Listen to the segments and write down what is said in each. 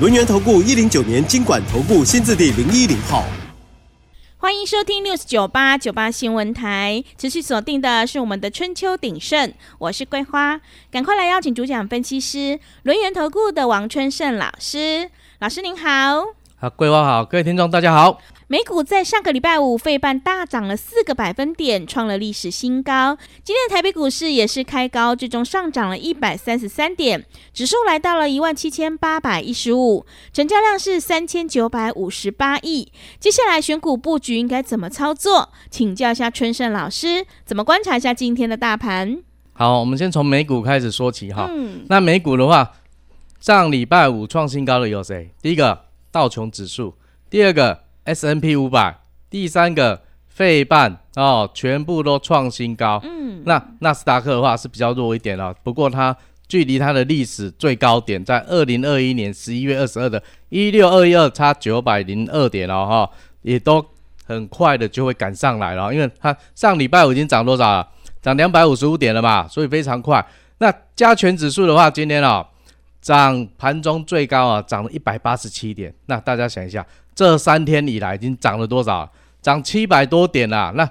轮源投顾一零九年经管投顾新字第零一零号，欢迎收听六四九八九八新闻台，持续锁定的是我们的春秋鼎盛，我是桂花，赶快来邀请主讲分析师轮源投顾的王春盛老师，老师您好，好，桂花好，各位听众大家好。美股在上个礼拜五，费半大涨了四个百分点，创了历史新高。今天的台北股市也是开高，最终上涨了一百三十三点，指数来到了一万七千八百一十五，成交量是三千九百五十八亿。接下来选股布局应该怎么操作？请教一下春盛老师，怎么观察一下今天的大盘？好，我们先从美股开始说起哈。嗯，那美股的话，上礼拜五创新高的有谁？第一个道琼指数，第二个。S N P 五百，第三个费半哦，全部都创新高。嗯，那纳斯达克的话是比较弱一点了，不过它距离它的历史最高点在二零二一年十一月二十二的一六二一二，差九百零二点了哈，也都很快的就会赶上来了，因为它上礼拜五已经涨多少了？涨两百五十五点了嘛，所以非常快。那加权指数的话，今天啊涨盘中最高啊涨了一百八十七点，那大家想一下。这三天以来已经涨了多少？涨七百多点了。那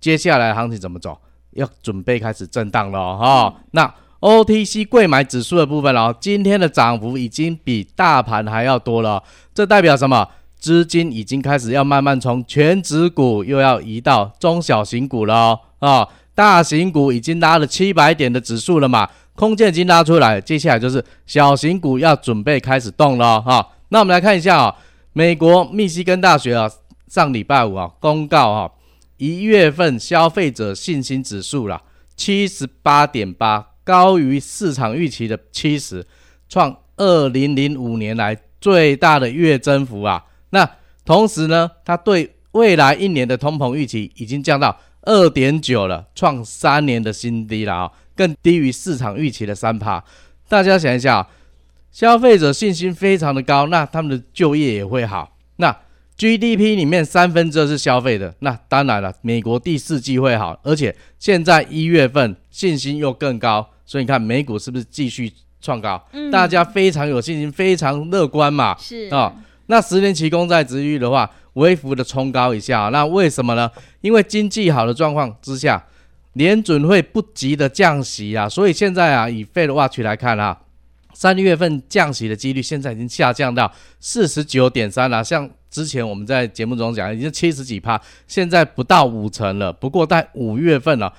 接下来行情怎么走？要准备开始震荡了哈。那 OTC 贵买指数的部分哦，今天的涨幅已经比大盘还要多了。这代表什么？资金已经开始要慢慢从全指股又要移到中小型股了啊。大型股已经拉了七百点的指数了嘛，空间已经拉出来，接下来就是小型股要准备开始动了哈。那我们来看一下啊。美国密西根大学啊，上礼拜五啊公告哈，一月份消费者信心指数啦，七十八点八，高于市场预期的七十，创二零零五年来最大的月增幅啊。那同时呢，它对未来一年的通膨预期已经降到二点九了，创三年的新低了啊，更低于市场预期的三趴。大家想一下。消费者信心非常的高，那他们的就业也会好。那 GDP 里面三分之二是消费的，那当然了，美国第四季会好，而且现在一月份信心又更高，所以你看美股是不是继续创高？嗯，大家非常有信心，非常乐观嘛。是啊，那十年期公债殖利率的话，微幅的冲高一下，那为什么呢？因为经济好的状况之下，联准会不急的降息啊，所以现在啊，以 Fed Watch 来看啊。三月份降息的几率现在已经下降到四十九点三了，像之前我们在节目中讲，已经七十几趴，现在不到五成了。不过在五月份了，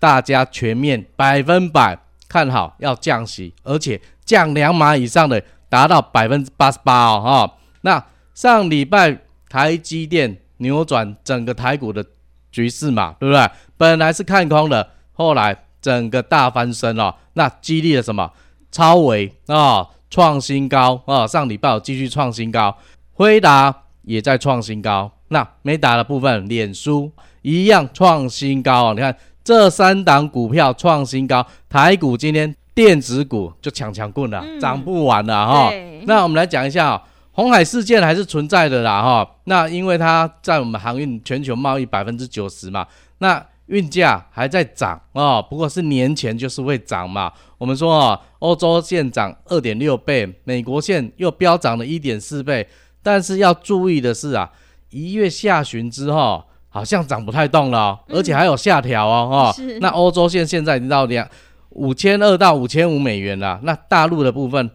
大家全面百分百看好要降息，而且降两码以上的达到百分之八十八哦哈。那上礼拜台积电扭转整个台股的局势嘛，对不对？本来是看空的，后来整个大翻身了，那激励了什么？超微啊，创新高啊！上礼拜有继续创新高，辉达也在创新高。那没打的部分，脸书一样创新高啊！你看这三档股票创新高，台股今天电子股就抢抢棍了，涨、嗯、不完了哈。那我们来讲一下，鸿海事件还是存在的啦哈。那因为它在我们航运全球贸易百分之九十嘛，那。运价还在涨啊，不过是年前就是会涨嘛。我们说啊，欧洲线涨二点六倍，美国线又飙涨了一点四倍。但是要注意的是啊，一月下旬之后好像涨不太动了，哦，而且还有下调哦哈。那欧洲线现在已经到两五千二到五千五美元了。那大陆的部分，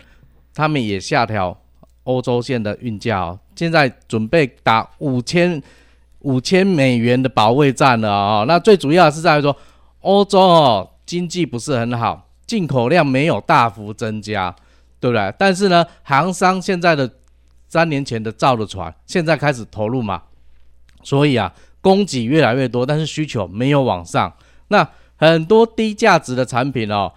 他们也下调欧洲线的运价哦，现在准备打五千。五千美元的保卫战了啊！那最主要是在于说，欧洲哦经济不是很好，进口量没有大幅增加，对不对？但是呢，航商现在的三年前的造的船，现在开始投入嘛，所以啊，供给越来越多，但是需求没有往上。那很多低价值的产品哦，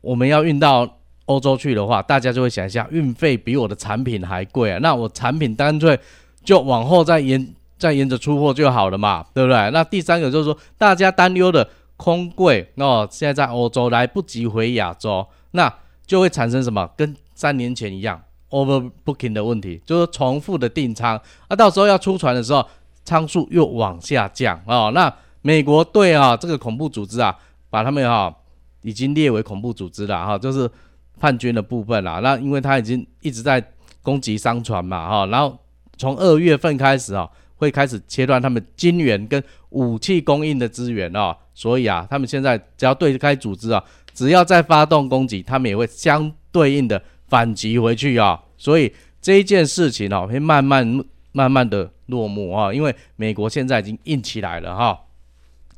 我们要运到欧洲去的话，大家就会想一下，运费比我的产品还贵啊，那我产品干脆就往后再延再沿着出货就好了嘛，对不对？那第三个就是说，大家担忧的空柜哦，现在在欧洲来不及回亚洲，那就会产生什么？跟三年前一样，overbooking 的问题，就是重复的订仓，那到时候要出船的时候，仓数又往下降哦。那美国对啊，这个恐怖组织啊，把他们哈、啊、已经列为恐怖组织了哈，就是。叛军的部分啦，那因为他已经一直在攻击商船嘛，哈，然后从二月份开始啊，会开始切断他们金援跟武器供应的资源哦，所以啊，他们现在只要对开组织啊，只要再发动攻击，他们也会相对应的反击回去啊，所以这一件事情哦，会慢慢慢慢的落幕啊，因为美国现在已经硬起来了哈。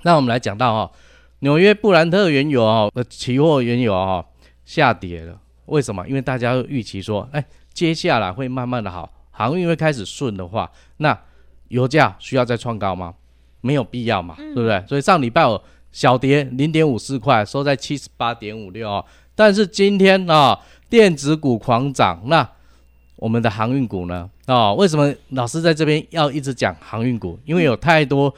那我们来讲到哈，纽约布兰特原油啊，呃，期货原油啊。下跌了，为什么？因为大家预期说，哎，接下来会慢慢的好，航运会开始顺的话，那油价需要再创高吗？没有必要嘛，嗯、对不对？所以上礼拜我小跌零点五四块，收在七十八点五六。但是今天啊、哦，电子股狂涨，那我们的航运股呢？啊、哦，为什么老师在这边要一直讲航运股？因为有太多。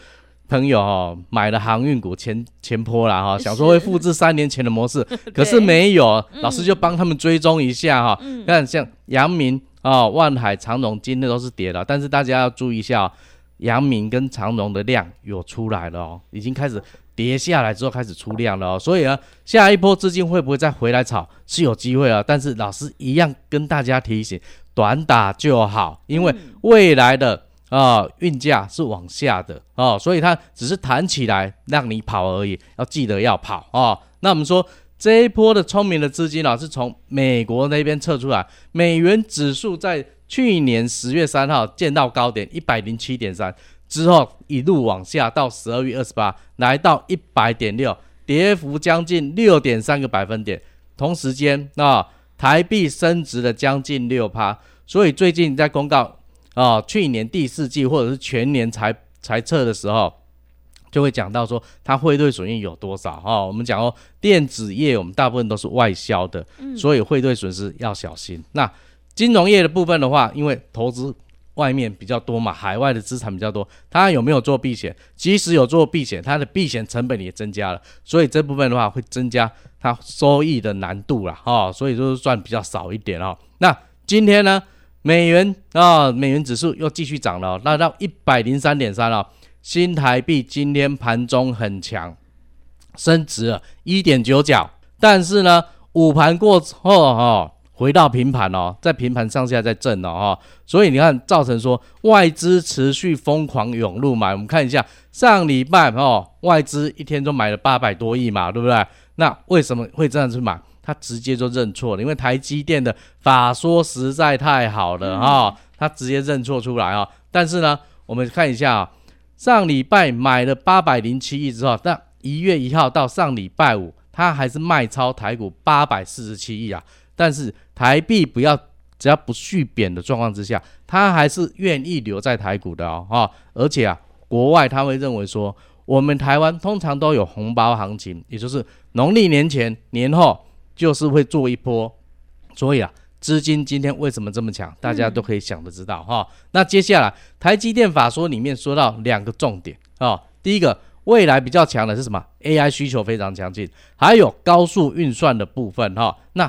朋友哦，买了航运股前前坡了哈，想说会复制三年前的模式，可是没有，嗯、老师就帮他们追踪一下哈。嗯、看像阳明啊、万海、长荣今天都是跌了，但是大家要注意一下，阳明跟长荣的量有出来了哦，已经开始跌下来之后开始出量了哦，所以呢，下一波资金会不会再回来炒是有机会啊，但是老师一样跟大家提醒，短打就好，因为未来的。啊，运价是往下的哦，所以它只是弹起来让你跑而已，要记得要跑哦。那我们说这一波的聪明的资金啊，是从美国那边撤出来，美元指数在去年十月三号见到高点一百零七点三之后，一路往下到十二月二十八，来到一百点六，跌幅将近六点三个百分点。同时间啊，台币升值了将近六趴，所以最近在公告。哦，去年第四季或者是全年财财测的时候，就会讲到说它汇兑损益有多少哈、哦。我们讲哦，电子业我们大部分都是外销的，所以汇兑损失要小心。那金融业的部分的话，因为投资外面比较多嘛，海外的资产比较多，它有没有做避险？即使有做避险，它的避险成本也增加了，所以这部分的话会增加它收益的难度了哈、哦。所以就是赚比较少一点哦。那今天呢？美元啊、美元指数又继续涨了，那到一百零三点三了。新台币今天盘中很强，升值了一点九角。但是呢，午盘过后哈、哦，回到平盘哦，在平盘上下在震了哈。所以你看，造成说外资持续疯狂涌入买。我们看一下上礼拜哦，外资一天就买了八百多亿嘛，对不对？那为什么会这样子买？他直接就认错了，因为台积电的法说实在太好了哈、哦，他直接认错出来啊、哦。但是呢，我们看一下啊、哦，上礼拜买了八百零七亿之后，那一月一号到上礼拜五，他还是卖超台股八百四十七亿啊。但是台币不要只要不续贬的状况之下，他还是愿意留在台股的哦哈。而且啊，国外他会认为说，我们台湾通常都有红包行情，也就是农历年前年后。就是会做一波，所以啊，资金今天为什么这么强？大家都可以想得知道哈、嗯哦。那接下来，台积电法说里面说到两个重点啊、哦，第一个，未来比较强的是什么？AI 需求非常强劲，还有高速运算的部分哈、哦。那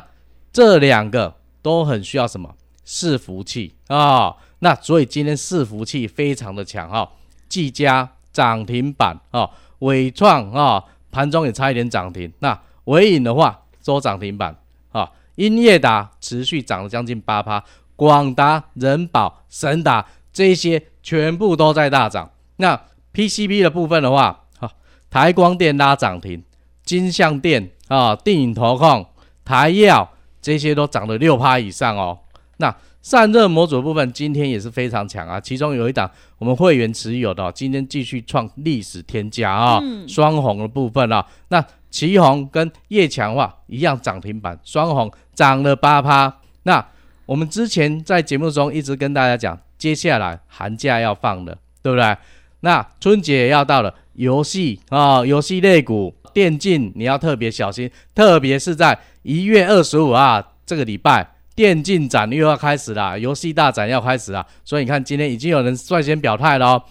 这两个都很需要什么？伺服器啊、哦。那所以今天伺服器非常的强哈，技嘉涨停板啊，伟创啊，盘中也差一点涨停。那伟影的话。都涨停板啊！英业达持续涨了将近八趴，广达、人保、神达这些全部都在大涨。那 PCB 的部分的话，哈，台光电拉涨停，金像电啊、电影投控、台药这些都涨了六趴以上哦。那散热模组的部分今天也是非常强啊，其中有一档我们会员持有的，今天继续创历史天价啊，双红的部分啊，那。奇鋐跟叶强化一样涨停板，双红涨了八趴。那我们之前在节目中一直跟大家讲，接下来寒假要放了，对不对？那春节也要到了，游戏啊，游戏类股、电竞你要特别小心，特别是在一月二十五啊这个礼拜，电竞展又要开始了，游戏大展要开始了，所以你看今天已经有人率先表态了哦，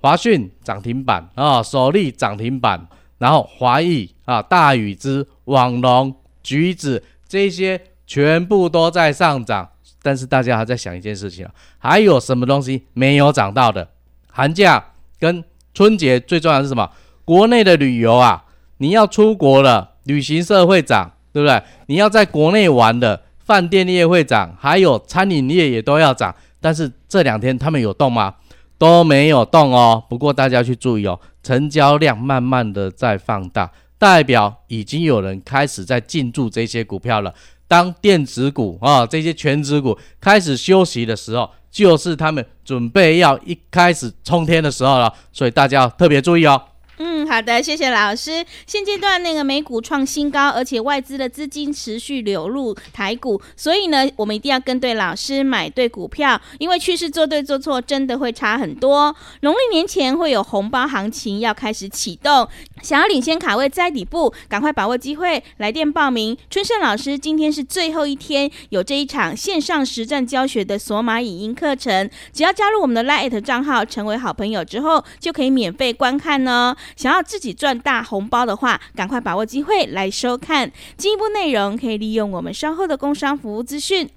华讯涨停板啊，首例涨停板，然后华裔啊、大禹之、网龙、橘子这些全部都在上涨，但是大家还在想一件事情啊，还有什么东西没有涨到的？寒假跟春节最重要的是什么？国内的旅游啊，你要出国了，旅行社会涨，对不对？你要在国内玩的，饭店业会涨，还有餐饮业也都要涨。但是这两天他们有动吗？都没有动哦。不过大家去注意哦，成交量慢慢的在放大，代表已经有人开始在进驻这些股票了。当电子股啊、这些全职股开始休息的时候，就是他们准备要一开始冲天的时候了。所以大家要特别注意哦。嗯，好的，谢谢老师。现阶段那个美股创新高，而且外资的资金持续流入台股，所以呢，我们一定要跟对老师，买对股票，因为趋势做对做错真的会差很多。农历年前会有红包行情要开始启动，想要领先卡位在底部，赶快把握机会，来电报名。春盛老师今天是最后一天，有这一场线上实战教学的索马影音课程，只要加入我们的 LINE@ 账号，成为好朋友之后，就可以免费观看呢。想要自己赚大红包的话，赶快把握机会来收看。进一步内容可以利用我们稍后的工商服务资讯。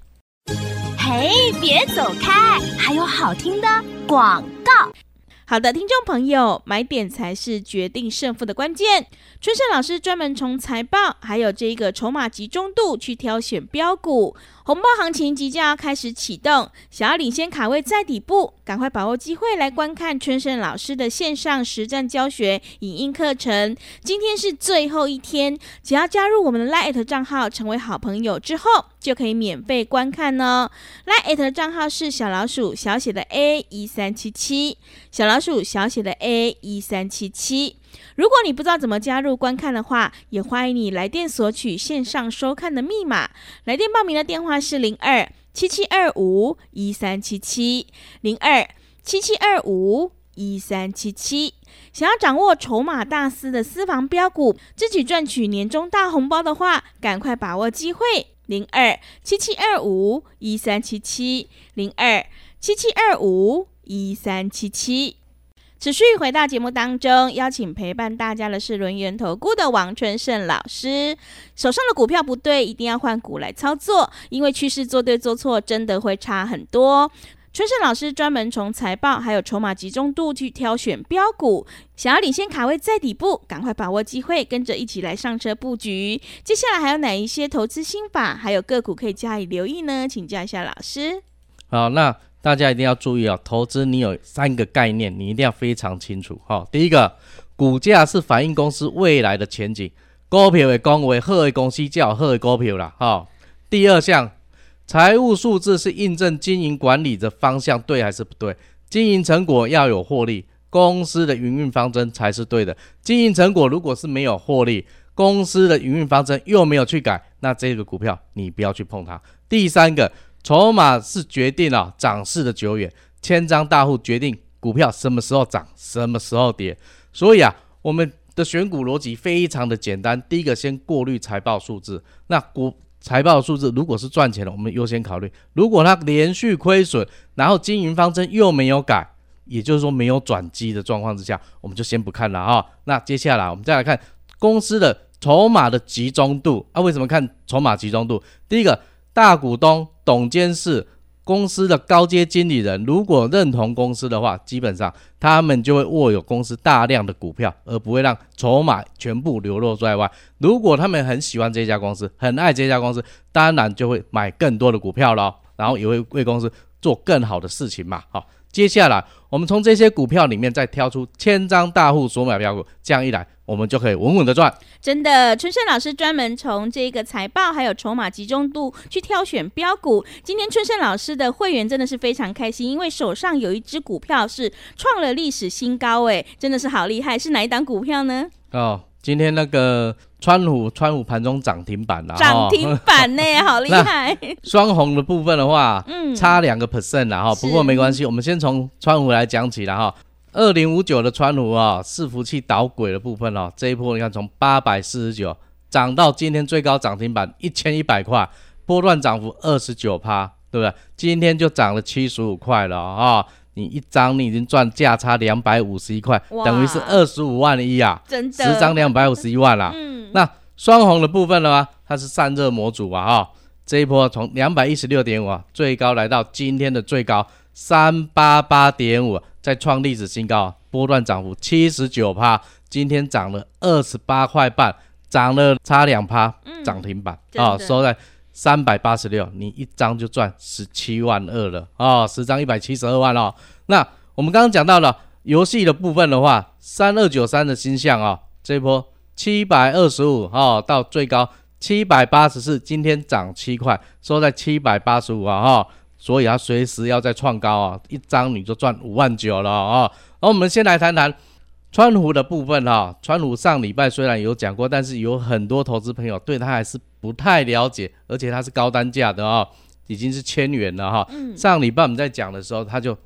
嘿，别走开，还有好听的广告。好的，听众朋友，买点才是决定胜负的关键。春盛老师专门从财报还有这个筹码集中度去挑选标股。红包行情即将要开始启动，想要领先卡位在底部，赶快把握机会来观看春盛老师的线上实战教学影音课程。今天是最后一天，只要加入我们的 LINE@ 账号，成为好朋友之后，就可以免费观看哦。LINE@ 账号是小老鼠小写的 A 一三七七，小老鼠小写的 A 一三七七。如果你不知道怎么加入观看的话，也欢迎你来电索取线上收看的密码。来电报名的电话是零二七七二五一三七七零二七七二五一三七七。想要掌握筹码大师的私房标股，自己赚取年终大红包的话，赶快把握机会。零二七七二五一三七七零二七七二五一三七七。持续回到节目当中，邀请陪伴大家的是轮源投顾的王春盛老师。手上的股票不对，一定要换股来操作，因为趋势做对做错真的会差很多。春盛老师专门从财报还有筹码集中度去挑选标股，想要领先卡位在底部，赶快把握机会，跟着一起来上车布局。接下来还有哪一些投资心法，还有个股可以加以留意呢？请教一下老师。好，那。大家一定要注意啊！投资你有三个概念，你一定要非常清楚哈。第一个，股价是反映公司未来的前景，股票会讲为好的公司叫好的股票啦哈。第二项，财务数字是印证经营管理的方向对还是不对？经营成果要有获利，公司的营运方针才是对的。经营成果如果是没有获利，公司的营运方针又没有去改，那这个股票你不要去碰它。第三个。筹码是决定了涨势的久远，千张大户决定股票什么时候涨，什么时候跌。所以啊，我们的选股逻辑非常的简单。第一个，先过滤财报数字。那股财报数字如果是赚钱的，我们优先考虑；如果它连续亏损，然后经营方针又没有改，也就是说没有转机的状况之下，我们就先不看了啊。那接下来我们再来看公司的筹码的集中度啊。为什么看筹码集中度？第一个。大股东、董监事、公司的高阶经理人，如果认同公司的话，基本上他们就会握有公司大量的股票，而不会让筹码全部流落在外。如果他们很喜欢这家公司，很爱这家公司，当然就会买更多的股票咯，然后也会为公司做更好的事情嘛。好，接下来我们从这些股票里面再挑出千张大户所买标股，这样一来。我们就可以稳稳的赚。真的，春盛老师专门从这个财报还有筹码集中度去挑选标股。今天春盛老师的会员真的是非常开心，因为手上有一只股票是创了历史新高，哎，真的是好厉害。是哪一档股票呢？哦，今天那个川湖川湖盘中涨停板了，涨停板呢，哦、好厉害。双红的部分的话，嗯，差两个 percent 啦哈，不过没关系，我们先从川湖来讲起了哈。二零五九的川湖啊，伺服器导轨的部分哦，这一波你看从八百四十九涨到今天最高涨停板一千一百块，波段涨幅二十九趴，对不对？今天就涨了七十五块了啊、哦！你一张你已经赚价差两百五十一块，等于是二十五万一啊！真的，十张两百五十一万啦。嗯，那双红的部分的话，它是散热模组啊，哈、哦，这一波从两百一十六点五啊，最高来到今天的最高三八八点五。再创历史新高，波段涨幅七十九趴，今天涨了二十八块半，涨了差两趴，涨停板啊、嗯哦，收在三百八十六，你一张就赚十七万二了啊，十张一百七十二万哦。那我们刚刚讲到了游戏的部分的话，三二九三的星象啊，这一波七百二十五啊，到最高七百八十四，今天涨七块，收在七百八十五啊哈。所以它随时要再创高啊，一张你就赚五万九了啊。然后我们先来谈谈川湖的部分哈。川湖上礼拜虽然有讲过，但是有很多投资朋友对它还是不太了解，而且它是高单价的啊，已经是千元了哈。上礼拜我们在讲的时候，它就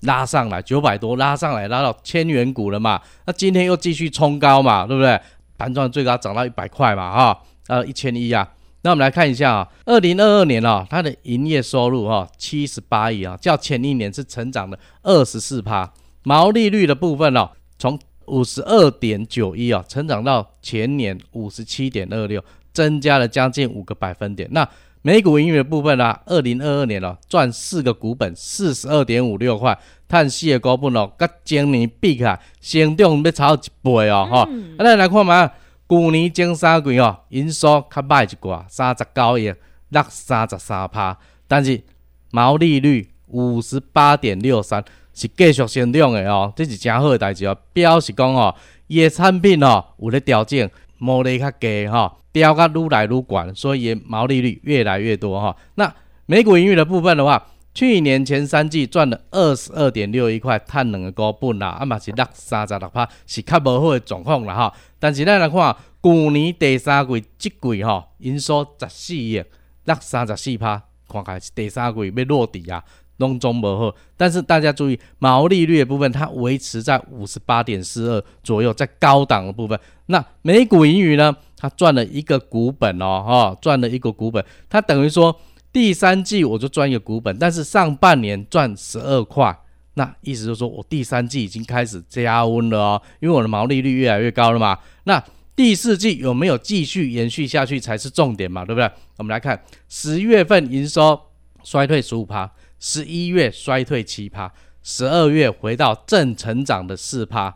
拉上来九百多，拉上来拉到千元股了嘛。那今天又继续冲高嘛，对不对？盘中最高涨到一百块嘛，哈，呃，一千一啊。那我们来看一下啊，二零二二年啊，它的营业收入哈七十八亿啊，较前一年是成长了二十四趴，毛利率的部分哦，从五十二点九一啊，成长到前年五十七点二六，增加了将近五个百分点。那每股盈余的部分呢、啊，二零二二年哦，赚四个股本四十二点五六块，碳细的股本哦，跟今年比起来，成长要超一倍哦哈。那、嗯、来看嘛。去年前三季哦，营收较歹一寡，三十九亿，落三十三趴，但是毛利率五十八点六三，是继续成长的哦，这是真好的代志哦，表示讲哦，伊的产品哦有咧调整，毛利较低哈，调甲愈来愈悬，所以毛利率越来越多哈。那每股盈余的部分的话，去年前三季赚了二十二点六一块，碳两个股本啦，啊嘛是落三十六趴，是较无好的状况啦哈。但是咱来看，去年第三季即季哈，营收十四亿，落三十四趴，看起来是第三季要落底啊，拢总无好。但是大家注意，毛利率的部分它维持在五十八点四二左右，在高档的部分。那每股盈余呢，它赚了一个股本哦，哈，赚了一个股本，它等于说。第三季我就赚一个股本，但是上半年赚十二块，那意思就是说我第三季已经开始加温了哦，因为我的毛利率越来越高了嘛。那第四季有没有继续延续下去才是重点嘛，对不对？我们来看十月份营收衰退十五趴，十一月衰退七趴，十二月回到正成长的四趴。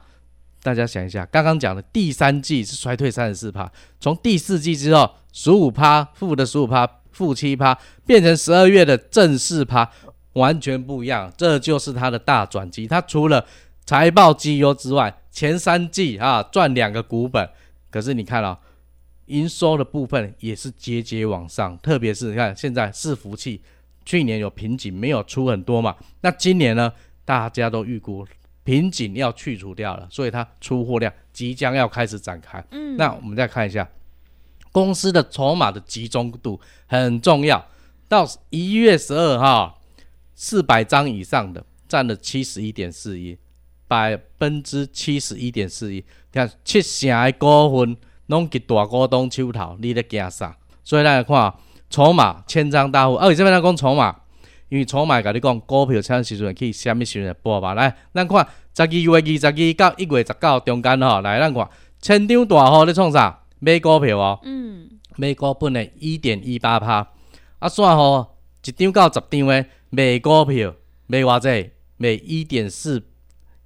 大家想一下，刚刚讲的第三季是衰退三十四趴，从第四季之后十五趴负的十五趴。负七趴变成十二月的正四趴，完全不一样。这就是它的大转机。它除了财报绩优之外，前三季啊赚两个股本。可是你看啊、营收的部分也是节节往上。特别是你看现在伺服器，去年有瓶颈，没有出很多嘛。那今年呢，大家都预估瓶颈要去除掉了，所以它出货量即将要开始展开。嗯，那我们再看一下。公司的筹码的集中度很重要，到一月十二号，四百张以上的占了七十一点四一，百分之七十一点四一。你看七成的股份拢给大股东手头，你在惊啥？所以来看筹码千张大户，而且这边来讲筹码，因为筹码甲你讲股票抢时阵去什么时阵播吧？来，咱看十二月二十二到一月十九中间吼，来咱看千张大户咧创啥？买股票哦，嗯，买股本的一点一八趴，啊，算吼一张到十张的买股票，买偌济，买一点四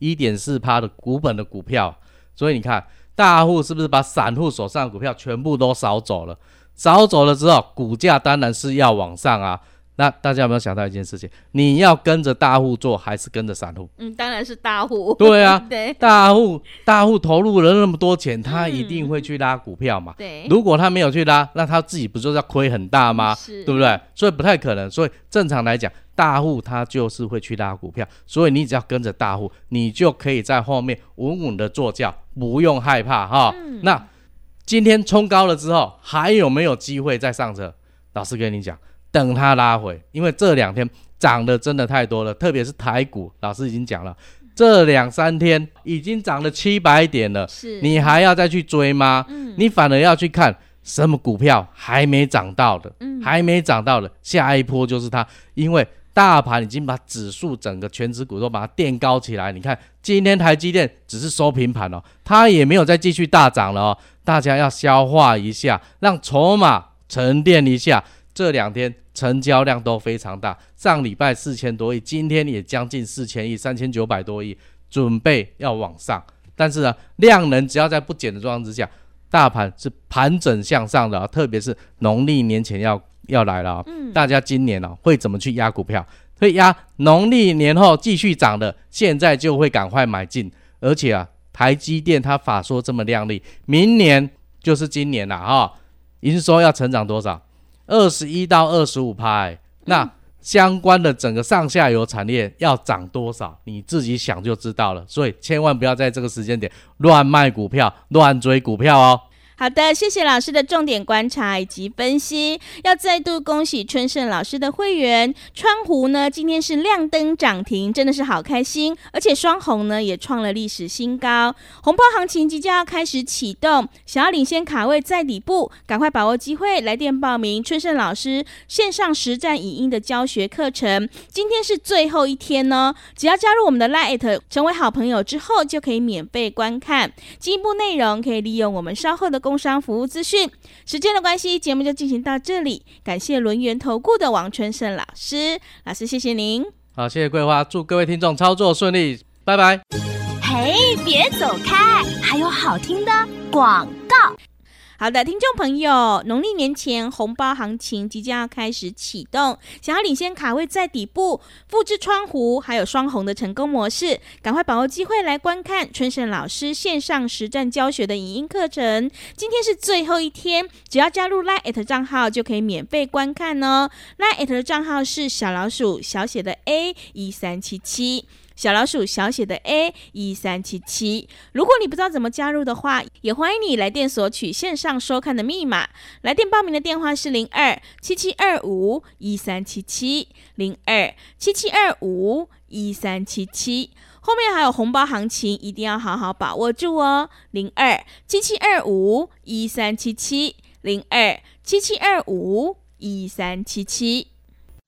一点四趴的股本的股票，所以你看大户是不是把散户手上的股票全部都扫走了？扫走了之后，股价当然是要往上啊。那大家有没有想到一件事情？你要跟着大户做，还是跟着散户？嗯，当然是大户。对啊，对，大户大户投入了那么多钱，他一定会去拉股票嘛。如果他没有去拉，那他自己不就是要亏很大吗？是，对不对？所以不太可能。所以正常来讲，大户他就是会去拉股票。所以你只要跟着大户，你就可以在后面稳稳的坐轿，不用害怕哈。嗯、那今天冲高了之后，还有没有机会再上车？老师跟你讲。等它拉回，因为这两天涨的真的太多了，特别是台股，老师已经讲了，这两三天已经涨了七百点了，是你还要再去追吗？嗯，你反而要去看什么股票还没涨到的，嗯，还没涨到的，下一波就是它，因为大盘已经把指数整个全指股都把它垫高起来。你看今天台积电只是收平盘哦，它也没有再继续大涨了哦，大家要消化一下，让筹码沉淀一下。这两天成交量都非常大，上礼拜四千多亿，今天也将近四千亿，三千九百多亿，准备要往上。但是呢，量能只要在不减的状况之下，大盘是盘整向上的，特别是农历年前要要来了，嗯，大家今年呢会怎么去压股票？会压农历年后继续涨的，现在就会赶快买进。而且啊，台积电它法说这么亮丽，明年就是今年了哈，营收要成长多少？二十一到二十五趴，那相关的整个上下游产业要涨多少，你自己想就知道了。所以千万不要在这个时间点乱卖股票、乱追股票哦。好的，谢谢老师的重点观察以及分析。要再度恭喜春盛老师的会员川湖呢，今天是亮灯涨停，真的是好开心。而且双红呢也创了历史新高，红包行情即将要开始启动，想要领先卡位在底部，赶快把握机会，来电报名春盛老师线上实战影音的教学课程。今天是最后一天呢，只要加入我们的 Lite 成为好朋友之后，就可以免费观看进一步内容，可以利用我们稍后的。工商服务资讯，时间的关系，节目就进行到这里。感谢轮源投顾的王春盛老师，老师谢谢您。好，谢谢桂花，祝各位听众操作顺利，拜拜。嘿，别走开，还有好听的广告。好的，听众朋友，农历年前红包行情即将要开始启动，想要领先卡位在底部，复制窗户还有双红的成功模式，赶快把握机会来观看春盛老师线上实战教学的影音课程。今天是最后一天，只要加入 Line@ 账号就可以免费观看哦。Line@ 的账号是小老鼠小写的 A 一三七七。小老鼠小写的 A 一三七七，如果你不知道怎么加入的话，也欢迎你来电索取线上收看的密码。来电报名的电话是零二七七二五一三七七零二七七二五一三七七。后面还有红包行情，一定要好好把握住哦。零二七七二五一三七七零二七七二五一三七七。